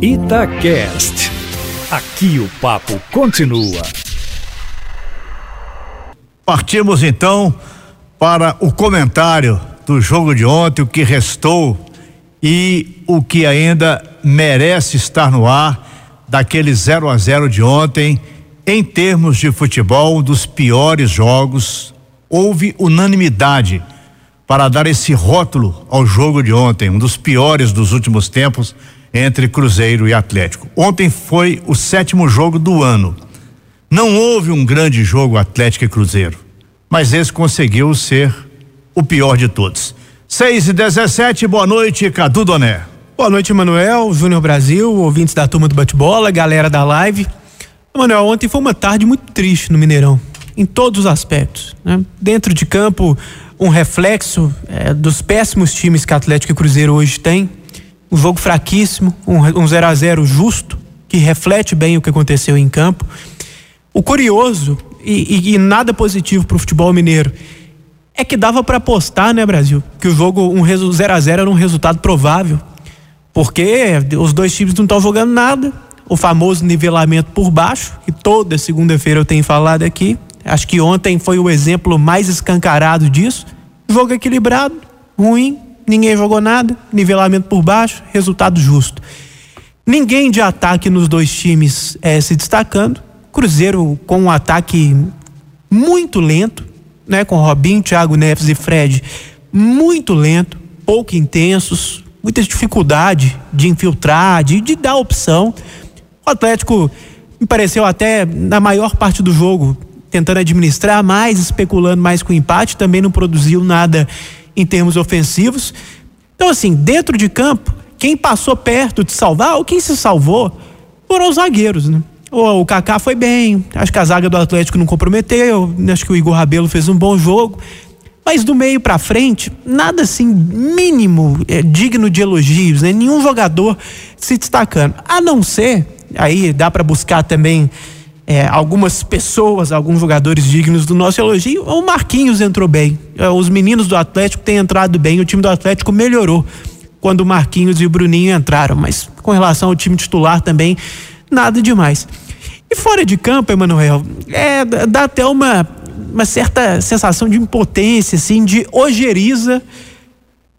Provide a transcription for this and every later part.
Itacast. Aqui o papo continua. Partimos então para o comentário do jogo de ontem, o que restou e o que ainda merece estar no ar daquele 0 a 0 de ontem. Em termos de futebol, um dos piores jogos, houve unanimidade para dar esse rótulo ao jogo de ontem, um dos piores dos últimos tempos entre Cruzeiro e Atlético. Ontem foi o sétimo jogo do ano. Não houve um grande jogo Atlético e Cruzeiro, mas esse conseguiu ser o pior de todos. 6 e 17, boa noite, Cadu Doné. Boa noite, Manuel, Júnior Brasil, ouvintes da turma do bate-bola, galera da live. Manuel, ontem foi uma tarde muito triste no Mineirão, em todos os aspectos. Né? Dentro de campo, um reflexo é, dos péssimos times que Atlético e Cruzeiro hoje têm um jogo fraquíssimo, um 0 a 0 justo, que reflete bem o que aconteceu em campo. O curioso e, e, e nada positivo para o futebol mineiro é que dava para apostar, né, Brasil, que o jogo um 0 a 0 era um resultado provável, porque os dois times não estão jogando nada, o famoso nivelamento por baixo, que toda segunda-feira eu tenho falado aqui. Acho que ontem foi o exemplo mais escancarado disso. Jogo equilibrado, ruim, ninguém jogou nada, nivelamento por baixo, resultado justo. Ninguém de ataque nos dois times é, se destacando. Cruzeiro com um ataque muito lento, né? Com Robinho, Thiago Neves e Fred muito lento, pouco intensos, muita dificuldade de infiltrar, de, de dar opção. O Atlético me pareceu até na maior parte do jogo tentando administrar mais, especulando mais com o empate, também não produziu nada em termos ofensivos. Então, assim, dentro de campo, quem passou perto de salvar, ou quem se salvou, foram os zagueiros, né? O, Kaká foi bem, acho que a zaga do Atlético não comprometeu, acho que o Igor Rabelo fez um bom jogo. Mas do meio para frente, nada assim mínimo é, digno de elogios, né? Nenhum jogador se destacando. A não ser, aí dá para buscar também é, algumas pessoas, alguns jogadores dignos do nosso elogio. O Marquinhos entrou bem. É, os meninos do Atlético têm entrado bem. O time do Atlético melhorou quando o Marquinhos e o Bruninho entraram. Mas com relação ao time titular também, nada demais. E fora de campo, Emanuel, é, dá até uma, uma certa sensação de impotência, assim, de ojeriza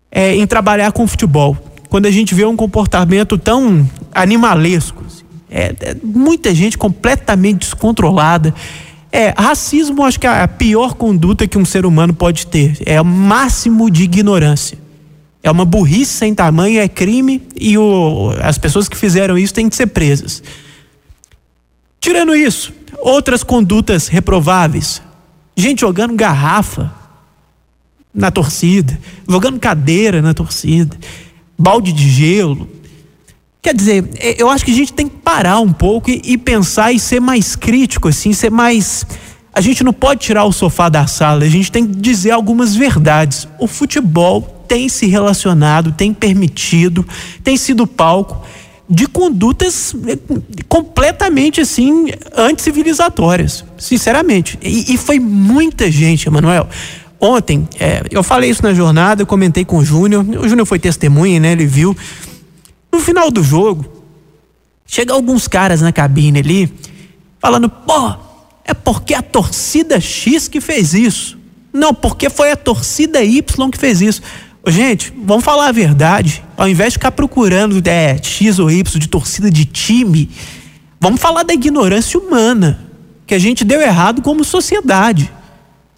é, em trabalhar com futebol. Quando a gente vê um comportamento tão animalesco. Assim. É, é, muita gente completamente descontrolada. É, racismo acho que é a pior conduta que um ser humano pode ter. É o máximo de ignorância. É uma burrice sem tamanho, é crime e o, as pessoas que fizeram isso têm que ser presas. Tirando isso, outras condutas reprováveis. Gente jogando garrafa na torcida, jogando cadeira na torcida, balde de gelo, Quer dizer, é, eu acho que a gente tem que parar um pouco e, e, pensar e ser mais crítico, assim, ser mais. A gente não pode tirar o sofá da sala, a gente tem que dizer algumas verdades. O futebol tem se relacionado, tem permitido, tem sido palco de condutas é, completamente assim anticivilizatórias, sinceramente. E, e foi muita gente, Emanuel. Ontem, é, eu falei isso na jornada, eu comentei com o Júnior. O Júnior foi testemunha, né? Ele viu. No final do jogo, chega alguns caras na cabine ali, falando: pô, é porque a torcida X que fez isso. Não, porque foi a torcida Y que fez isso. Gente, vamos falar a verdade. Ao invés de ficar procurando é, X ou Y de torcida de time, vamos falar da ignorância humana que a gente deu errado como sociedade.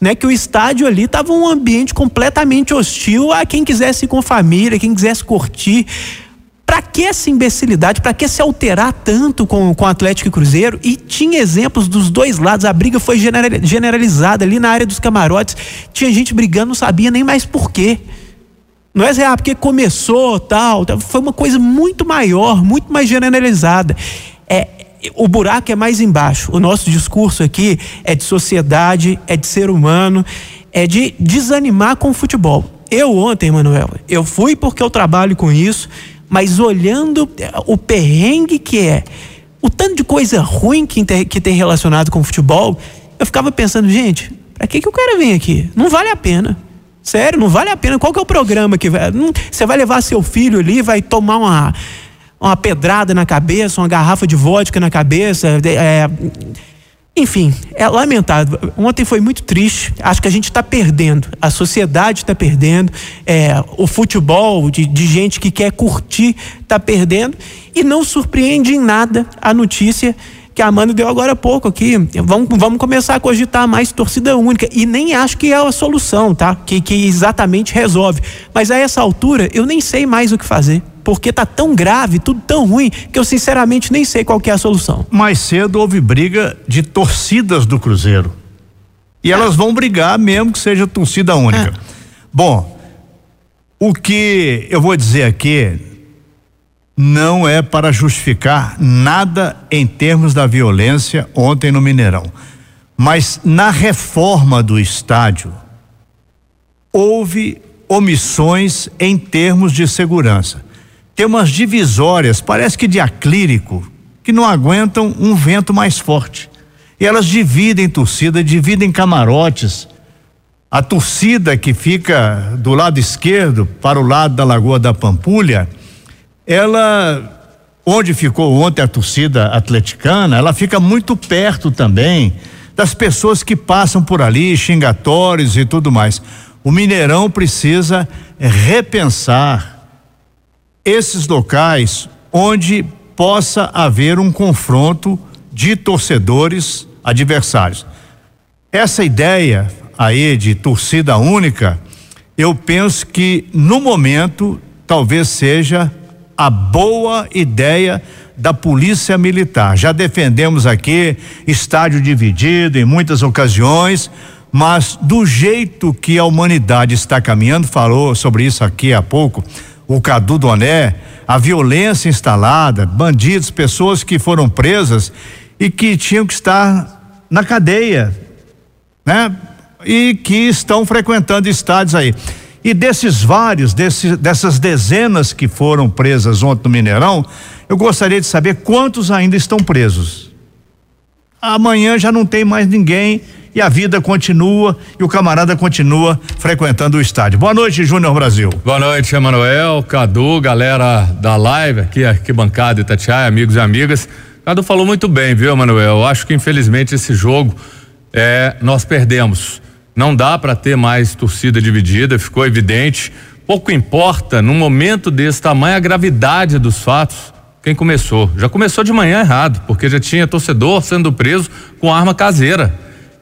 Né, que o estádio ali estava um ambiente completamente hostil a quem quisesse ir com família, quem quisesse curtir. Para que essa imbecilidade? Para que se alterar tanto com, com Atlético e Cruzeiro? E tinha exemplos dos dois lados. A briga foi generalizada ali na área dos camarotes. Tinha gente brigando, não sabia nem mais por quê. Não é ah, porque começou tal. Foi uma coisa muito maior, muito mais generalizada. É, o buraco é mais embaixo. O nosso discurso aqui é de sociedade, é de ser humano, é de desanimar com o futebol. Eu ontem, Manuel, eu fui porque eu trabalho com isso mas olhando o perrengue que é, o tanto de coisa ruim que tem, que tem relacionado com o futebol, eu ficava pensando, gente, para que, que o cara vem aqui? Não vale a pena. Sério, não vale a pena. Qual que é o programa que vai. Você vai levar seu filho ali, vai tomar uma, uma pedrada na cabeça, uma garrafa de vodka na cabeça. É, enfim, é lamentável. Ontem foi muito triste. Acho que a gente está perdendo. A sociedade está perdendo. É, o futebol de, de, gente que quer curtir está perdendo. E não surpreende em nada a notícia que a Amanda deu agora há pouco aqui. Vamos, vamos começar a cogitar mais torcida única. E nem acho que é a solução, tá? Que, que exatamente resolve. Mas a essa altura, eu nem sei mais o que fazer porque tá tão grave, tudo tão ruim, que eu sinceramente nem sei qual é a solução. Mais cedo houve briga de torcidas do Cruzeiro. E é. elas vão brigar mesmo que seja torcida única. É. Bom, o que eu vou dizer aqui não é para justificar nada em termos da violência ontem no Mineirão. Mas na reforma do estádio houve omissões em termos de segurança tem umas divisórias, parece que de acrílico, que não aguentam um vento mais forte. E elas dividem torcida, dividem camarotes. A torcida que fica do lado esquerdo para o lado da Lagoa da Pampulha, ela onde ficou ontem a torcida atleticana, ela fica muito perto também das pessoas que passam por ali, xingatórios e tudo mais. O Mineirão precisa repensar esses locais onde possa haver um confronto de torcedores adversários. Essa ideia aí de torcida única, eu penso que no momento talvez seja a boa ideia da Polícia Militar. Já defendemos aqui estádio dividido em muitas ocasiões, mas do jeito que a humanidade está caminhando, falou sobre isso aqui há pouco, o Cadu Doné, a violência instalada, bandidos, pessoas que foram presas e que tinham que estar na cadeia, né? E que estão frequentando estádios aí. E desses vários, desses, dessas dezenas que foram presas ontem no Mineirão, eu gostaria de saber quantos ainda estão presos. Amanhã já não tem mais ninguém e a vida continua e o camarada continua frequentando o estádio. Boa noite, Júnior Brasil. Boa noite, Emanuel, Cadu, galera da live aqui, aqui bancada Itatiaia, amigos e amigas. Cadu falou muito bem, viu, Emanuel? Acho que infelizmente esse jogo é, nós perdemos. Não dá para ter mais torcida dividida, ficou evidente. Pouco importa, num momento desse tamanho, a gravidade dos fatos quem começou. Já começou de manhã errado, porque já tinha torcedor sendo preso com arma caseira.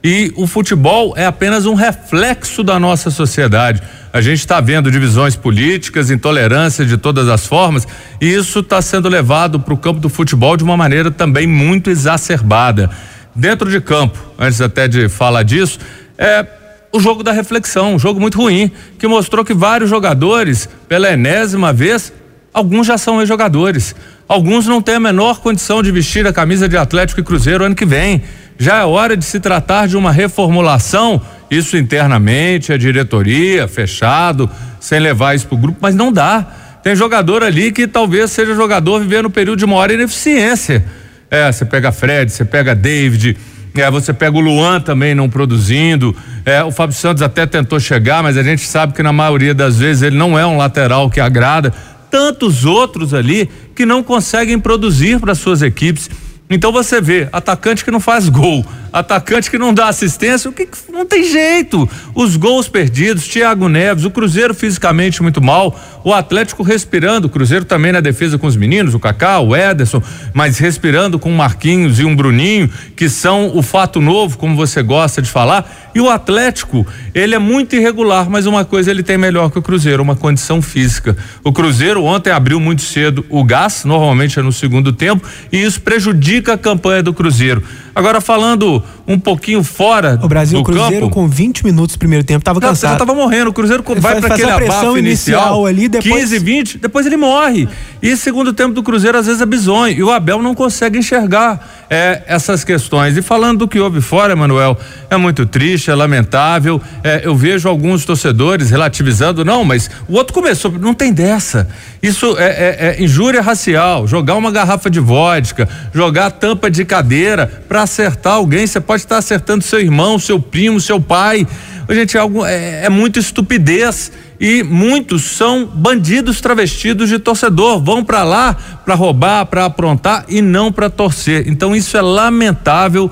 E o futebol é apenas um reflexo da nossa sociedade. A gente está vendo divisões políticas, intolerância de todas as formas, e isso está sendo levado para o campo do futebol de uma maneira também muito exacerbada. Dentro de campo, antes até de falar disso, é o jogo da reflexão, um jogo muito ruim, que mostrou que vários jogadores, pela enésima vez, alguns já são jogadores, alguns não têm a menor condição de vestir a camisa de Atlético e Cruzeiro ano que vem já é hora de se tratar de uma reformulação, isso internamente, a diretoria, fechado, sem levar isso para o grupo, mas não dá. Tem jogador ali que talvez seja jogador vivendo um período de maior ineficiência. É, você pega Fred, você pega David, é, você pega o Luan também não produzindo. É, o Fábio Santos até tentou chegar, mas a gente sabe que na maioria das vezes ele não é um lateral que agrada. Tantos outros ali que não conseguem produzir para suas equipes. Então você vê, atacante que não faz gol, atacante que não dá assistência, o que não tem jeito. Os gols perdidos, Thiago Neves, o Cruzeiro fisicamente muito mal, o Atlético respirando, o Cruzeiro também na defesa com os meninos, o Kaká, o Ederson, mas respirando com o Marquinhos e um Bruninho, que são o fato novo, como você gosta de falar. E o Atlético, ele é muito irregular, mas uma coisa ele tem melhor que o Cruzeiro, uma condição física. O Cruzeiro ontem abriu muito cedo o gás, normalmente é no segundo tempo, e isso prejudica a campanha do Cruzeiro. Agora falando um pouquinho fora o Brasil, do o Cruzeiro campo, com 20 minutos no primeiro tempo tava cansado. Já tava morrendo, o Cruzeiro vai para aquele abafo inicial, ali, depois... 15, 20, depois ele morre. E segundo tempo do Cruzeiro às vezes é bizonho e o Abel não consegue enxergar é, essas questões. E falando do que houve fora, Manuel, é muito triste, é lamentável. É, eu vejo alguns torcedores relativizando, não, mas o outro começou, não tem dessa. Isso é, é, é injúria racial, jogar uma garrafa de vodka, jogar tampa de cadeira para acertar alguém, você pode estar acertando seu irmão, seu primo, seu pai. Gente, é, algo, é, é muito estupidez. e muitos são bandidos travestidos de torcedor, vão para lá para roubar, para aprontar e não para torcer. Então isso é lamentável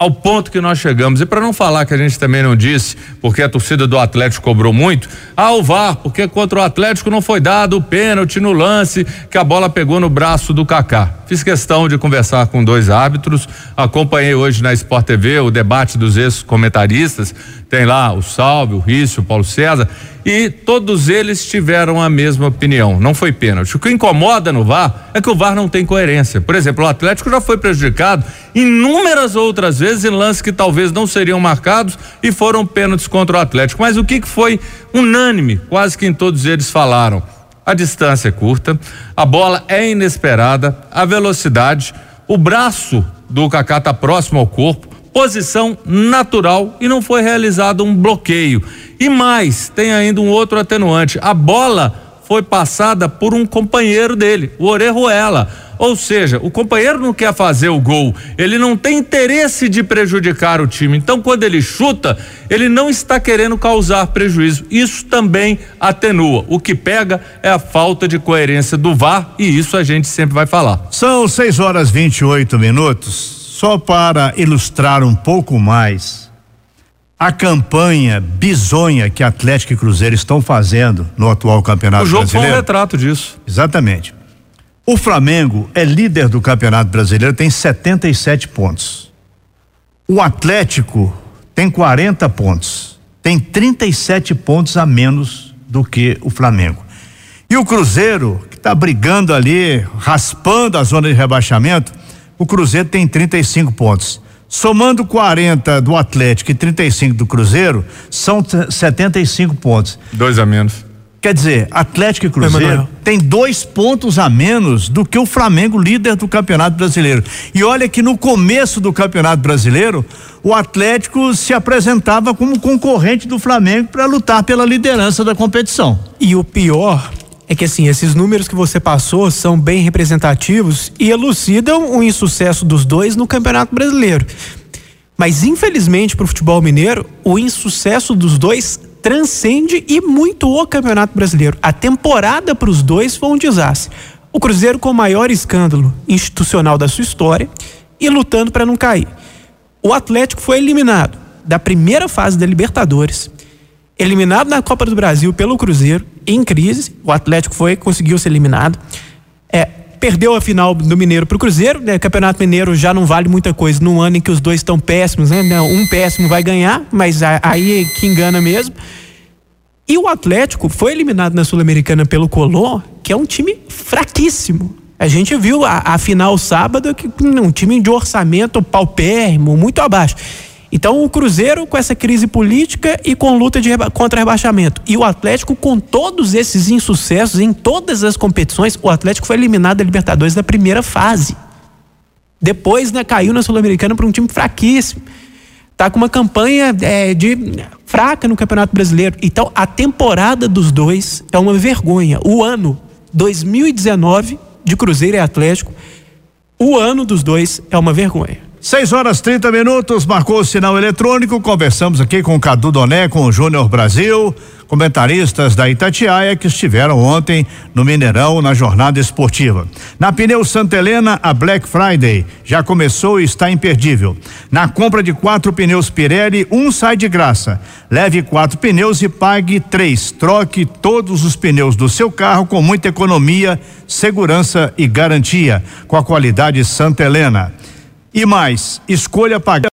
ao ponto que nós chegamos. E para não falar que a gente também não disse, porque a torcida do Atlético cobrou muito, ah, o VAR, porque contra o Atlético não foi dado o pênalti no lance que a bola pegou no braço do Kaká. Fiz questão de conversar com dois árbitros, acompanhei hoje na Sport TV o debate dos ex-comentaristas, tem lá o Salve, o Rício, o Paulo César, e todos eles tiveram a mesma opinião. Não foi pênalti. O que incomoda no VAR é que o VAR não tem coerência. Por exemplo, o Atlético já foi prejudicado inúmeras outras vezes em lances que talvez não seriam marcados e foram pênaltis contra o Atlético. Mas o que, que foi unânime, quase que em todos eles falaram? A distância é curta, a bola é inesperada, a velocidade, o braço do Kaká está próximo ao corpo, posição natural e não foi realizado um bloqueio. E mais, tem ainda um outro atenuante: a bola foi passada por um companheiro dele, o Orejuela. Ou seja, o companheiro não quer fazer o gol, ele não tem interesse de prejudicar o time. Então, quando ele chuta, ele não está querendo causar prejuízo. Isso também atenua. O que pega é a falta de coerência do VAR e isso a gente sempre vai falar. São 6 horas 28 minutos. Só para ilustrar um pouco mais a campanha bizonha que Atlético e Cruzeiro estão fazendo no atual campeonato brasileiro. O jogo brasileiro. foi um retrato disso. Exatamente. O Flamengo é líder do campeonato brasileiro, tem 77 pontos. O Atlético tem 40 pontos, tem 37 pontos a menos do que o Flamengo. E o Cruzeiro, que está brigando ali, raspando a zona de rebaixamento, o Cruzeiro tem 35 pontos. Somando 40 do Atlético e 35 do Cruzeiro, são 75 pontos. Dois a menos. Quer dizer, Atlético e Cruzeiro tem dois pontos a menos do que o Flamengo, líder do Campeonato Brasileiro. E olha que no começo do Campeonato Brasileiro, o Atlético se apresentava como concorrente do Flamengo para lutar pela liderança da competição. E o pior é que assim, esses números que você passou são bem representativos e elucidam o insucesso dos dois no Campeonato Brasileiro. Mas infelizmente para o futebol mineiro, o insucesso dos dois transcende e muito o Campeonato Brasileiro. A temporada para os dois foi um desastre. O Cruzeiro com o maior escândalo institucional da sua história e lutando para não cair. O Atlético foi eliminado da primeira fase da Libertadores eliminado na Copa do Brasil pelo Cruzeiro, em crise. O Atlético foi, conseguiu ser eliminado. É, perdeu a final do Mineiro para o Cruzeiro. Né? Campeonato Mineiro já não vale muita coisa num ano em que os dois estão péssimos, né? Um péssimo vai ganhar, mas aí é que engana mesmo. E o Atlético foi eliminado na Sul-Americana pelo Colón, que é um time fraquíssimo. A gente viu a, a final sábado que um time de orçamento paupérrimo, muito abaixo. Então, o Cruzeiro com essa crise política e com luta de contra rebaixamento. E o Atlético com todos esses insucessos em todas as competições, o Atlético foi eliminado da Libertadores na primeira fase. Depois, né, caiu na Sul-Americana para um time fraquíssimo. Tá com uma campanha é, de fraca no Campeonato Brasileiro. Então, a temporada dos dois é uma vergonha. O ano 2019 de Cruzeiro e Atlético, o ano dos dois é uma vergonha. 6 horas 30 minutos, marcou o sinal eletrônico. Conversamos aqui com o Cadu Doné, com o Júnior Brasil, comentaristas da Itatiaia que estiveram ontem no Mineirão na jornada esportiva. Na Pneu Santa Helena, a Black Friday já começou e está imperdível. Na compra de quatro pneus Pirelli, um sai de graça. Leve quatro pneus e pague três. Troque todos os pneus do seu carro com muita economia, segurança e garantia, com a qualidade Santa Helena. E mais, escolha pagar